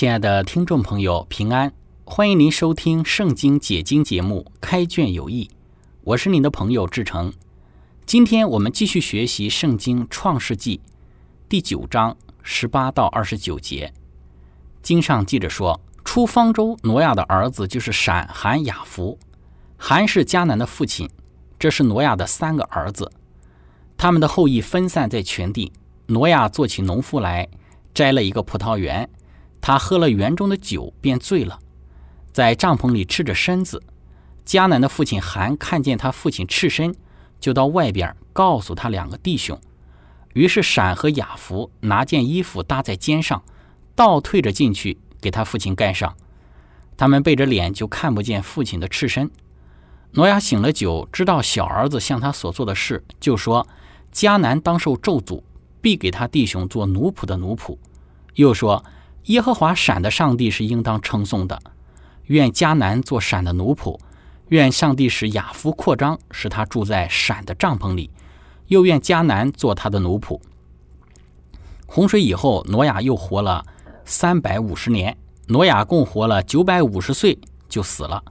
亲爱的听众朋友，平安！欢迎您收听《圣经解经》节目《开卷有益》，我是您的朋友志成。今天我们继续学习《圣经·创世纪》第九章十八到二十九节。经上记着说，出方舟挪亚的儿子就是闪、含、雅弗。含是迦南的父亲，这是挪亚的三个儿子。他们的后裔分散在全地。挪亚做起农夫来，摘了一个葡萄园。他喝了园中的酒，便醉了，在帐篷里赤着身子。迦南的父亲韩看见他父亲赤身，就到外边告诉他两个弟兄。于是闪和雅弗拿件衣服搭在肩上，倒退着进去给他父亲盖上。他们背着脸就看不见父亲的赤身。挪亚醒了酒，知道小儿子向他所做的事，就说：“迦南当受咒诅，必给他弟兄做奴仆的奴仆。”又说。耶和华闪的上帝是应当称颂的，愿迦南做闪的奴仆，愿上帝使雅夫扩张，使他住在闪的帐篷里，又愿迦南做他的奴仆。洪水以后，挪亚又活了三百五十年，挪亚共活了九百五十岁就死了。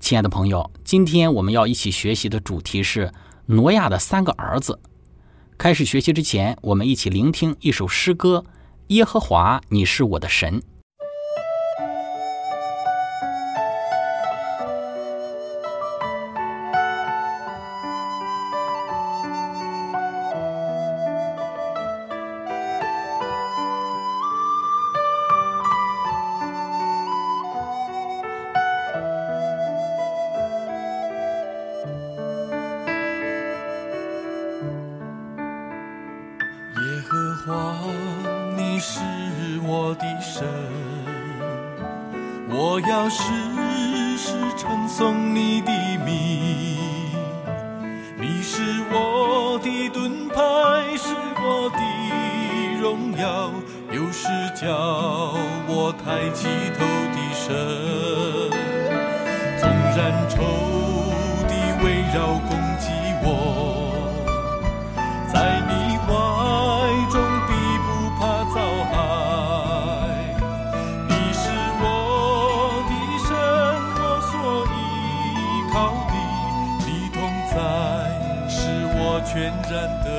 亲爱的朋友，今天我们要一起学习的主题是挪亚的三个儿子。开始学习之前，我们一起聆听一首诗歌。耶和华，你是我的神。全然的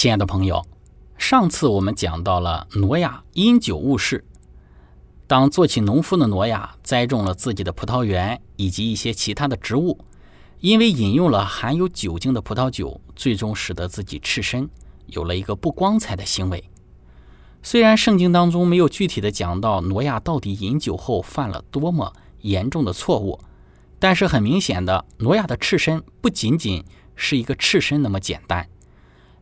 亲爱的朋友，上次我们讲到了挪亚因酒误事。当做起农夫的挪亚栽种了自己的葡萄园以及一些其他的植物，因为饮用了含有酒精的葡萄酒，最终使得自己赤身，有了一个不光彩的行为。虽然圣经当中没有具体的讲到挪亚到底饮酒后犯了多么严重的错误，但是很明显的，挪亚的赤身不仅仅是一个赤身那么简单。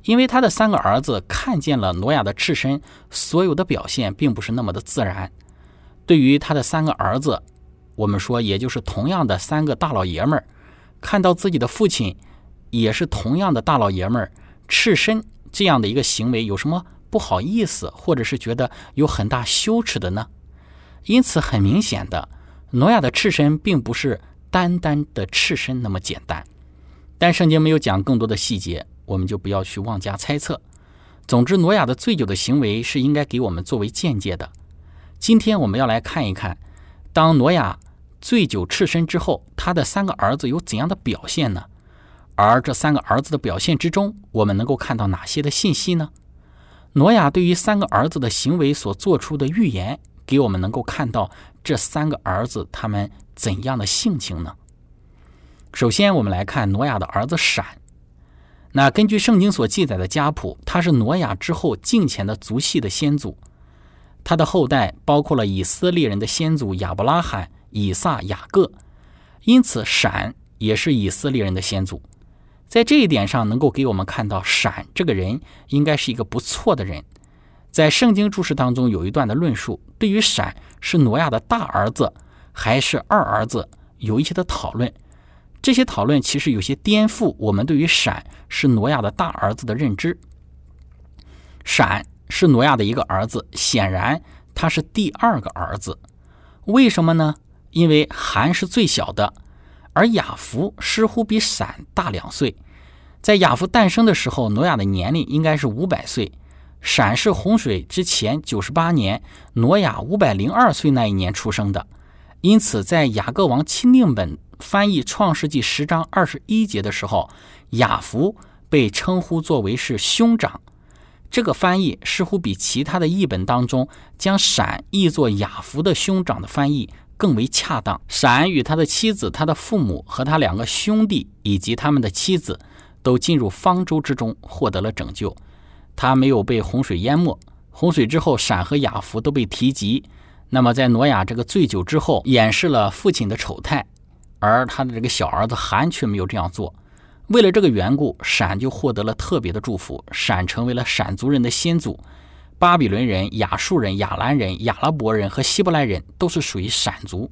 因为他的三个儿子看见了挪亚的赤身，所有的表现并不是那么的自然。对于他的三个儿子，我们说也就是同样的三个大老爷们儿，看到自己的父亲也是同样的大老爷们儿赤身这样的一个行为，有什么不好意思，或者是觉得有很大羞耻的呢？因此，很明显的，挪亚的赤身并不是单单的赤身那么简单。但圣经没有讲更多的细节。我们就不要去妄加猜测。总之，挪亚的醉酒的行为是应该给我们作为见解的。今天我们要来看一看，当挪亚醉酒赤身之后，他的三个儿子有怎样的表现呢？而这三个儿子的表现之中，我们能够看到哪些的信息呢？挪亚对于三个儿子的行为所做出的预言，给我们能够看到这三个儿子他们怎样的性情呢？首先，我们来看挪亚的儿子闪。那根据圣经所记载的家谱，他是挪亚之后敬虔的族系的先祖，他的后代包括了以色列人的先祖亚伯拉罕、以撒、雅各，因此闪也是以色列人的先祖。在这一点上，能够给我们看到闪这个人应该是一个不错的人。在圣经注释当中有一段的论述，对于闪是挪亚的大儿子还是二儿子，有一些的讨论。这些讨论其实有些颠覆我们对于闪是挪亚的大儿子的认知。闪是挪亚的一个儿子，显然他是第二个儿子。为什么呢？因为韩是最小的，而雅福似乎比闪大两岁。在雅福诞生的时候，挪亚的年龄应该是五百岁。闪是洪水之前九十八年，挪亚五百零二岁那一年出生的。因此，在雅各王钦定本。翻译《创世纪》十章二十一节的时候，雅福被称呼作为是兄长。这个翻译似乎比其他的译本当中将闪译作雅福的兄长的翻译更为恰当。闪与他的妻子、他的父母和他两个兄弟以及他们的妻子都进入方舟之中，获得了拯救。他没有被洪水淹没。洪水之后，闪和雅福都被提及。那么，在挪亚这个醉酒之后，掩饰了父亲的丑态。而他的这个小儿子韩却没有这样做。为了这个缘故，闪就获得了特别的祝福。闪成为了闪族人的先祖。巴比伦人、亚述人、亚兰人、亚拉伯人和希伯来人都是属于闪族。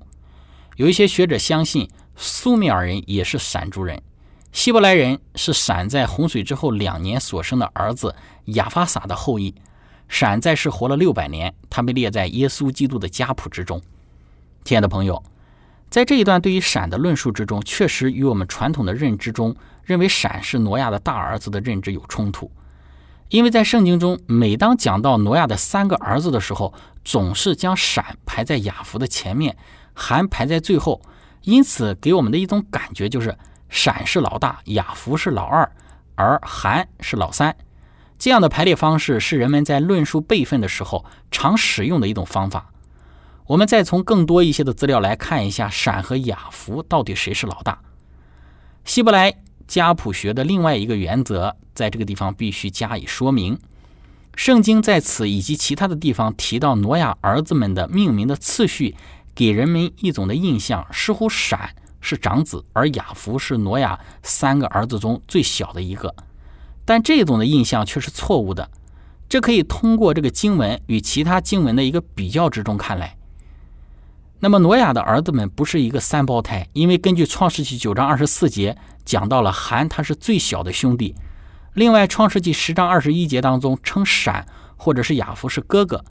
有一些学者相信，苏美尔人也是闪族人。希伯来人是闪在洪水之后两年所生的儿子亚法撒的后裔。闪在世活了六百年，他被列在耶稣基督的家谱之中。亲爱的朋友。在这一段对于闪的论述之中，确实与我们传统的认知中认为闪是挪亚的大儿子的认知有冲突。因为在圣经中，每当讲到挪亚的三个儿子的时候，总是将闪排在雅福的前面，韩排在最后，因此给我们的一种感觉就是闪是老大，雅福是老二，而韩是老三。这样的排列方式是人们在论述辈分的时候常使用的一种方法。我们再从更多一些的资料来看一下，闪和雅福到底谁是老大？希伯来家谱学的另外一个原则，在这个地方必须加以说明。圣经在此以及其他的地方提到挪亚儿子们的命名的次序，给人们一种的印象，似乎闪是长子，而雅福是挪亚三个儿子中最小的一个。但这种的印象却是错误的。这可以通过这个经文与其他经文的一个比较之中看来。那么挪亚的儿子们不是一个三胞胎，因为根据创世纪九章二十四节讲到了韩他是最小的兄弟，另外，《创世纪》十章二十一节当中称闪或者是雅弗是哥哥，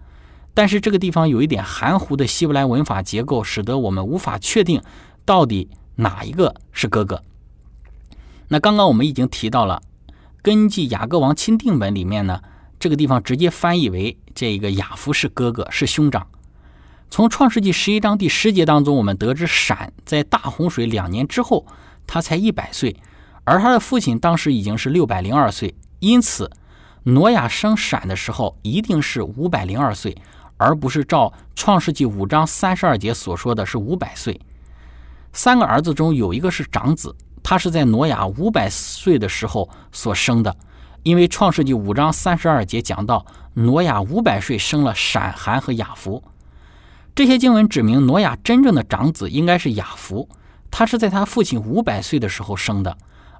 但是这个地方有一点含糊的希伯来文法结构，使得我们无法确定到底哪一个是哥哥。那刚刚我们已经提到了，根据雅各王钦定本里面呢，这个地方直接翻译为这个雅弗是哥哥，是兄长。从创世纪十一章第十节当中，我们得知闪在大洪水两年之后，他才一百岁，而他的父亲当时已经是六百零二岁，因此挪亚生闪的时候一定是五百零二岁，而不是照创世纪五章三十二节所说的是五百岁。三个儿子中有一个是长子，他是在挪亚五百岁的时候所生的，因为创世纪五章三十二节讲到挪亚五百岁生了闪、含和雅弗。这些经文指明，挪亚真正的长子应该是雅弗，他是在他父亲五百岁的时候生的，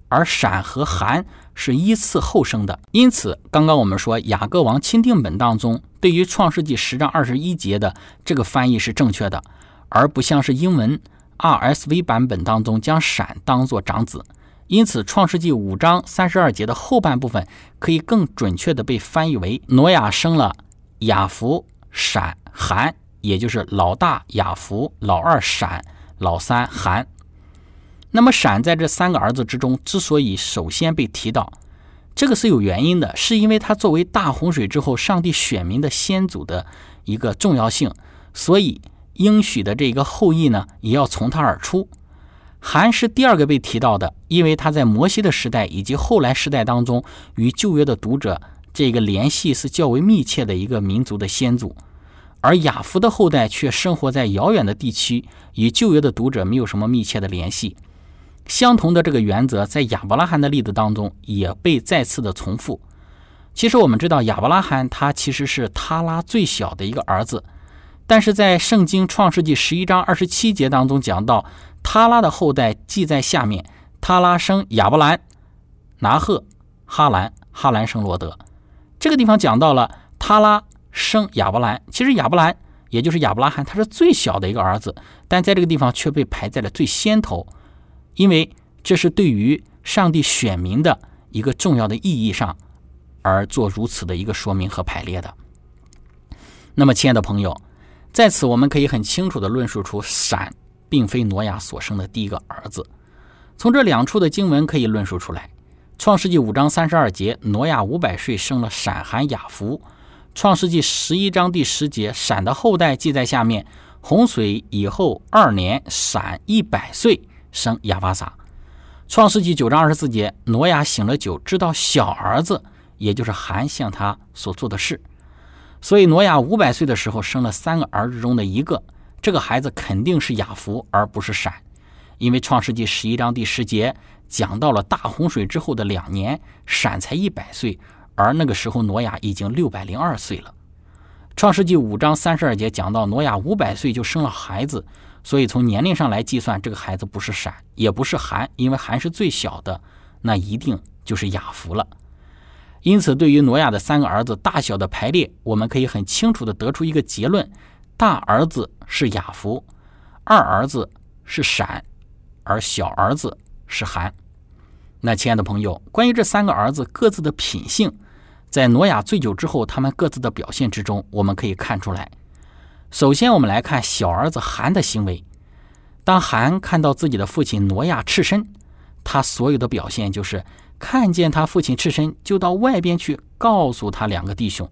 而闪和含是依次后生的。因此，刚刚我们说雅各王钦定本当中对于创世纪十章二十一节的这个翻译是正确的，而不像是英文 RSV 版本当中将闪当作长子。因此，创世纪五章三十二节的后半部分可以更准确的被翻译为挪亚生了雅弗、闪、含。也就是老大雅福，老二闪，老三韩。那么闪在这三个儿子之中，之所以首先被提到，这个是有原因的，是因为他作为大洪水之后上帝选民的先祖的一个重要性，所以应许的这个后裔呢，也要从他而出。韩是第二个被提到的，因为他在摩西的时代以及后来时代当中，与旧约的读者这个联系是较为密切的一个民族的先祖。而雅弗的后代却生活在遥远的地区，与旧约的读者没有什么密切的联系。相同的这个原则，在亚伯拉罕的例子当中也被再次的重复。其实我们知道，亚伯拉罕他其实是他拉最小的一个儿子，但是在圣经创世纪十一章二十七节当中讲到，他拉的后代记在下面：他拉生亚伯兰、拿赫、哈兰，哈兰生罗德。这个地方讲到了他拉。生亚伯兰，其实亚伯兰也就是亚伯拉罕，他是最小的一个儿子，但在这个地方却被排在了最先头，因为这是对于上帝选民的一个重要的意义上而做如此的一个说明和排列的。那么，亲爱的朋友，在此我们可以很清楚地论述出闪并非挪亚所生的第一个儿子。从这两处的经文可以论述出来，《创世纪》五章三十二节，挪亚五百岁生了闪、含、雅弗。创世纪十一章第十节，闪的后代记在下面。洪水以后二年，闪一百岁生亚巴撒。创世纪九章二十四节，挪亚醒了酒，知道小儿子，也就是韩向他所做的事。所以挪亚五百岁的时候生了三个儿子中的一个，这个孩子肯定是亚弗，而不是闪，因为创世纪十一章第十节讲到了大洪水之后的两年，闪才一百岁。而那个时候，挪亚已经六百零二岁了。创世纪五章三十二节讲到，挪亚五百岁就生了孩子，所以从年龄上来计算，这个孩子不是闪，也不是寒，因为寒是最小的，那一定就是雅弗了。因此，对于挪亚的三个儿子大小的排列，我们可以很清楚的得出一个结论：大儿子是雅弗，二儿子是闪，而小儿子是寒。那亲爱的朋友，关于这三个儿子各自的品性。在挪亚醉酒之后，他们各自的表现之中，我们可以看出来。首先，我们来看小儿子韩的行为。当韩看到自己的父亲挪亚赤身，他所有的表现就是看见他父亲赤身，就到外边去告诉他两个弟兄。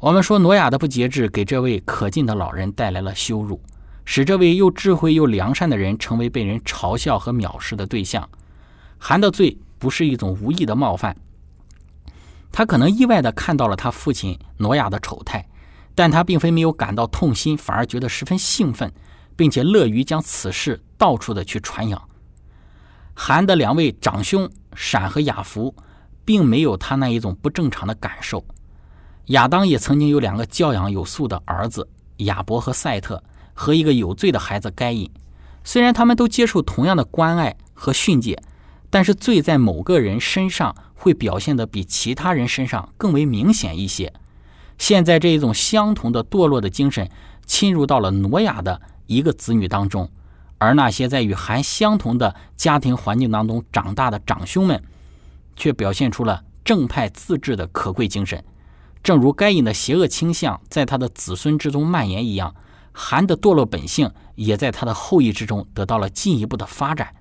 我们说，挪亚的不节制给这位可敬的老人带来了羞辱，使这位又智慧又良善的人成为被人嘲笑和藐视的对象。韩的罪不是一种无意的冒犯。他可能意外地看到了他父亲挪亚的丑态，但他并非没有感到痛心，反而觉得十分兴奋，并且乐于将此事到处的去传扬。韩的两位长兄闪和雅弗，并没有他那一种不正常的感受。亚当也曾经有两个教养有素的儿子亚伯和赛特，和一个有罪的孩子该隐。虽然他们都接受同样的关爱和训诫，但是罪在某个人身上。会表现的比其他人身上更为明显一些。现在这一种相同的堕落的精神侵入到了挪亚的一个子女当中，而那些在与韩相同的家庭环境当中长大的长兄们，却表现出了正派自治的可贵精神。正如该隐的邪恶倾向在他的子孙之中蔓延一样，韩的堕落本性也在他的后裔之中得到了进一步的发展。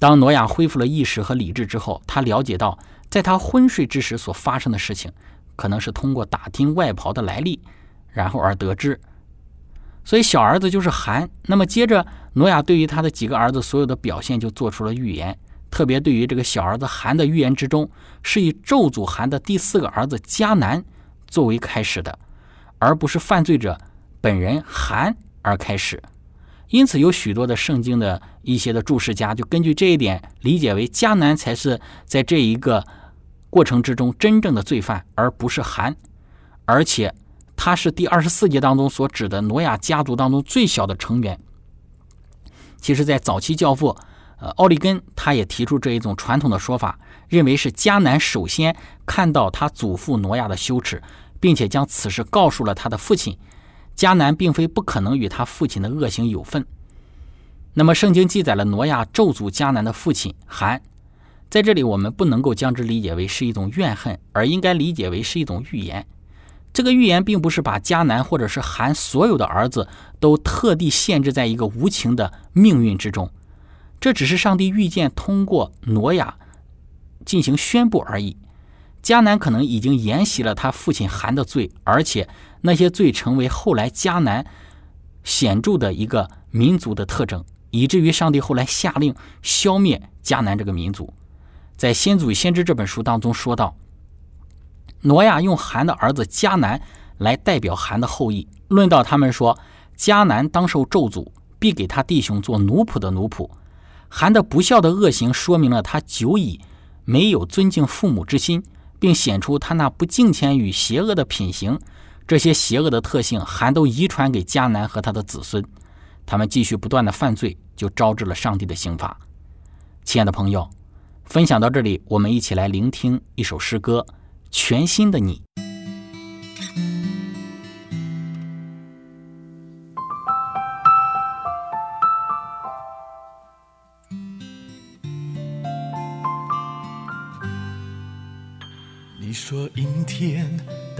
当挪亚恢复了意识和理智之后，他了解到，在他昏睡之时所发生的事情，可能是通过打听外袍的来历，然后而得知。所以小儿子就是韩。那么接着，挪亚对于他的几个儿子所有的表现就做出了预言，特别对于这个小儿子韩的预言之中，是以咒诅韩的第四个儿子迦南作为开始的，而不是犯罪者本人韩而开始。因此，有许多的圣经的一些的注释家就根据这一点理解为迦南才是在这一个过程之中真正的罪犯，而不是韩，而且他是第二十四节当中所指的挪亚家族当中最小的成员。其实，在早期教父呃奥利根他也提出这一种传统的说法，认为是迦南首先看到他祖父挪亚的羞耻，并且将此事告诉了他的父亲。迦南并非不可能与他父亲的恶行有份。那么，圣经记载了挪亚咒诅迦南的父亲韩，在这里我们不能够将之理解为是一种怨恨，而应该理解为是一种预言。这个预言并不是把迦南或者是韩所有的儿子都特地限制在一个无情的命运之中，这只是上帝预见通过挪亚进行宣布而已。迦南可能已经沿袭了他父亲韩的罪，而且那些罪成为后来迦南显著的一个民族的特征，以至于上帝后来下令消灭迦南这个民族。在《先祖先知》这本书当中说到，挪亚用韩的儿子迦南来代表韩的后裔，论到他们说，迦南当受咒诅，必给他弟兄做奴仆的奴仆。韩的不孝的恶行说明了他久已没有尊敬父母之心。并显出他那不敬虔与邪恶的品行，这些邪恶的特性还都遗传给迦南和他的子孙。他们继续不断的犯罪，就招致了上帝的刑罚。亲爱的朋友，分享到这里，我们一起来聆听一首诗歌《全新的你》。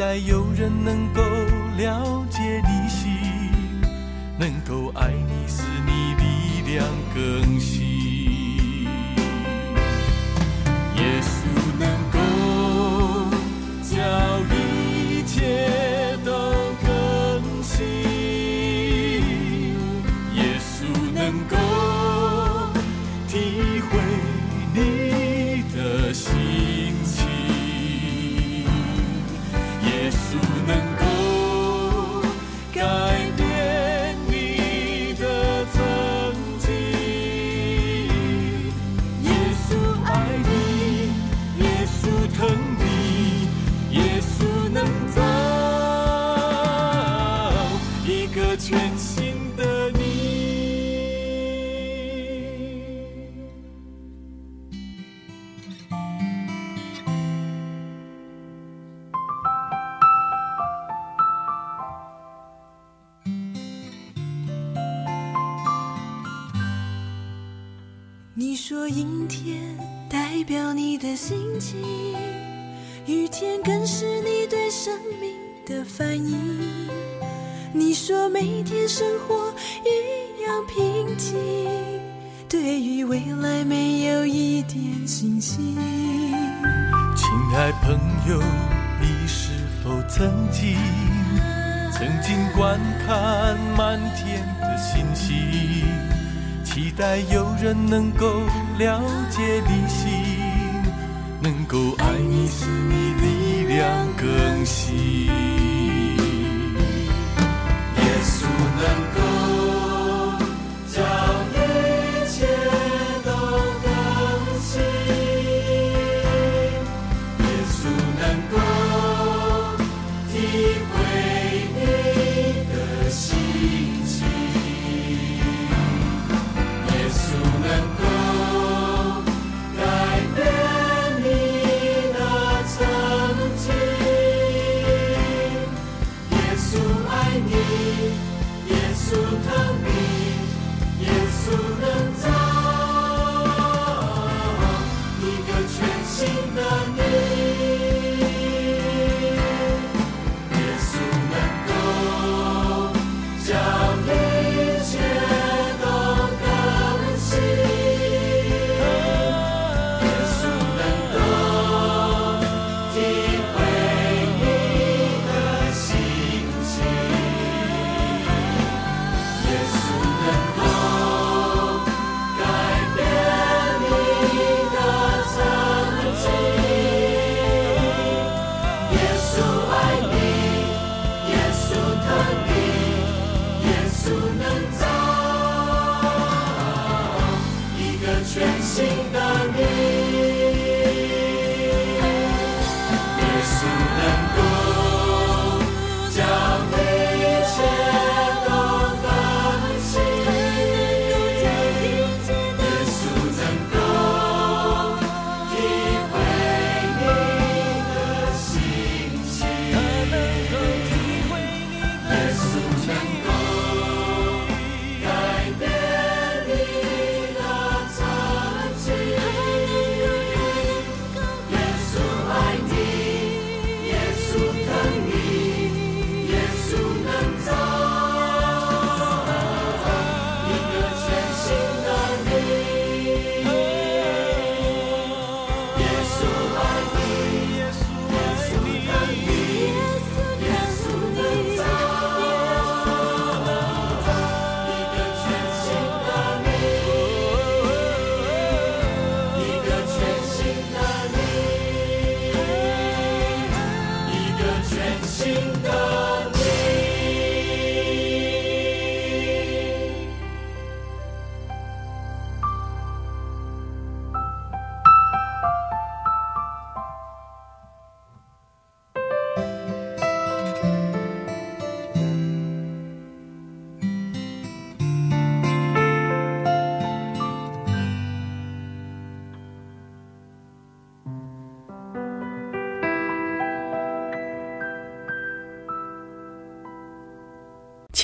待有人能够了解你心，能够爱你，使你力量更新。心情，雨天更是你对生命的反应。你说每天生活一样平静，对于未来没有一点信心。亲爱朋友，你是否曾经曾经观看满天的星星？期待有人能够了解你心，够爱你，使你力量更新。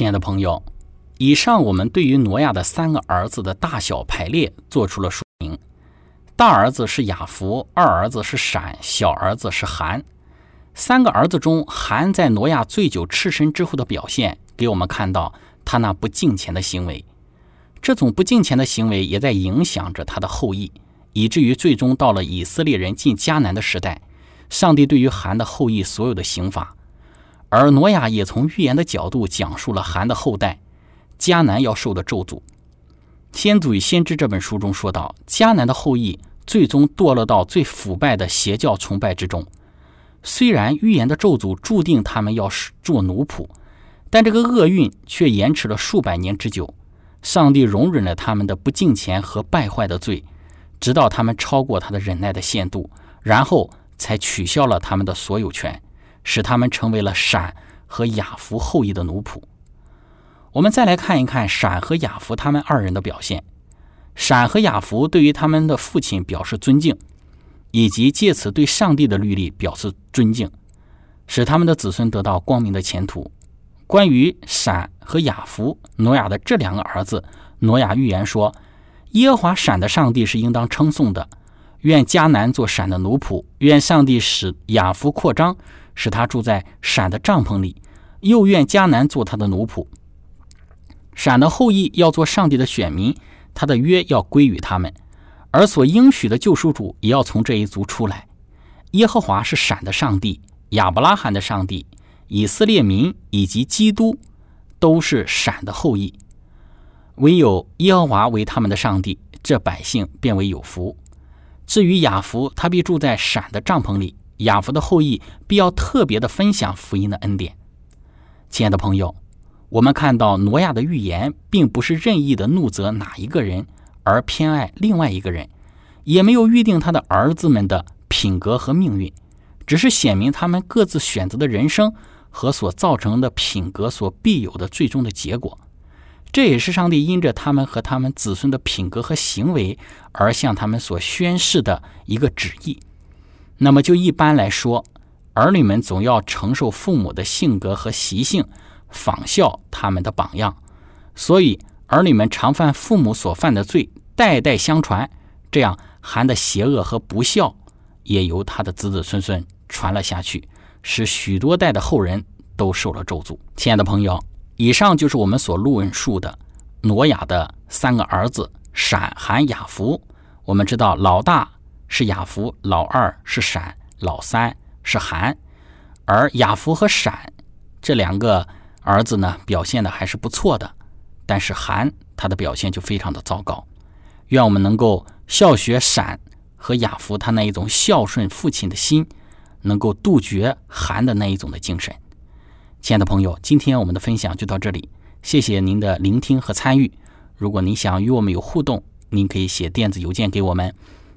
亲爱的朋友，以上我们对于挪亚的三个儿子的大小排列做出了说明。大儿子是雅弗，二儿子是闪，小儿子是含。三个儿子中，含在挪亚醉酒赤身之后的表现，给我们看到他那不敬虔的行为。这种不敬虔的行为也在影响着他的后裔，以至于最终到了以色列人进迦南的时代，上帝对于含的后裔所有的刑罚。而挪亚也从预言的角度讲述了含的后代迦南要受的咒诅。《先祖与先知》这本书中说到，迦南的后裔最终堕落到最腐败的邪教崇拜之中。虽然预言的咒诅注定他们要做奴仆，但这个厄运却延迟了数百年之久。上帝容忍了他们的不敬虔和败坏的罪，直到他们超过他的忍耐的限度，然后才取消了他们的所有权。使他们成为了闪和雅弗后裔的奴仆。我们再来看一看闪和雅弗他们二人的表现。闪和雅弗对于他们的父亲表示尊敬，以及借此对上帝的律例表示尊敬，使他们的子孙得到光明的前途。关于闪和雅弗，挪亚的这两个儿子，挪亚预言说：“耶和华闪的上帝是应当称颂的，愿迦南做闪的奴仆，愿上帝使雅弗扩张。”使他住在闪的帐篷里，又愿迦南做他的奴仆。闪的后裔要做上帝的选民，他的约要归于他们，而所应许的救赎主也要从这一族出来。耶和华是闪的上帝，亚伯拉罕的上帝，以色列民以及基督都是闪的后裔。唯有耶和华为他们的上帝，这百姓变为有福。至于雅弗，他必住在闪的帐篷里。雅福的后裔必要特别的分享福音的恩典。亲爱的朋友，我们看到挪亚的预言，并不是任意的怒责哪一个人，而偏爱另外一个人，也没有预定他的儿子们的品格和命运，只是显明他们各自选择的人生和所造成的品格所必有的最终的结果。这也是上帝因着他们和他们子孙的品格和行为而向他们所宣示的一个旨意。那么，就一般来说，儿女们总要承受父母的性格和习性，仿效他们的榜样。所以儿女们常犯父母所犯的罪，代代相传，这样韩的邪恶和不孝也由他的子子孙孙传了下去，使许多代的后人都受了咒诅。亲爱的朋友，以上就是我们所论述的挪亚的三个儿子闪、韩、雅弗。我们知道，老大是雅弗，老二是闪，老三是韩。而雅弗和闪这两个儿子呢，表现的还是不错的，但是韩他的表现就非常的糟糕。愿我们能够效学闪和雅弗他那一种孝顺父亲的心，能够杜绝韩的那一种的精神。亲爱的朋友，今天我们的分享就到这里，谢谢您的聆听和参与。如果您想与我们有互动，您可以写电子邮件给我们，